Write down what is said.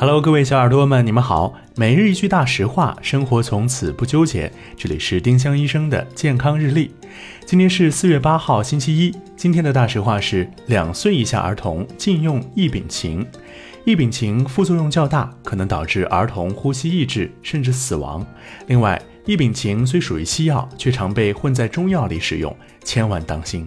Hello，各位小耳朵们，你们好。每日一句大实话，生活从此不纠结。这里是丁香医生的健康日历。今天是四月八号，星期一。今天的大实话是：两岁以下儿童禁用异丙嗪。异丙嗪副作用较大，可能导致儿童呼吸抑制甚至死亡。另外，异丙嗪虽属于西药，却常被混在中药里使用，千万当心。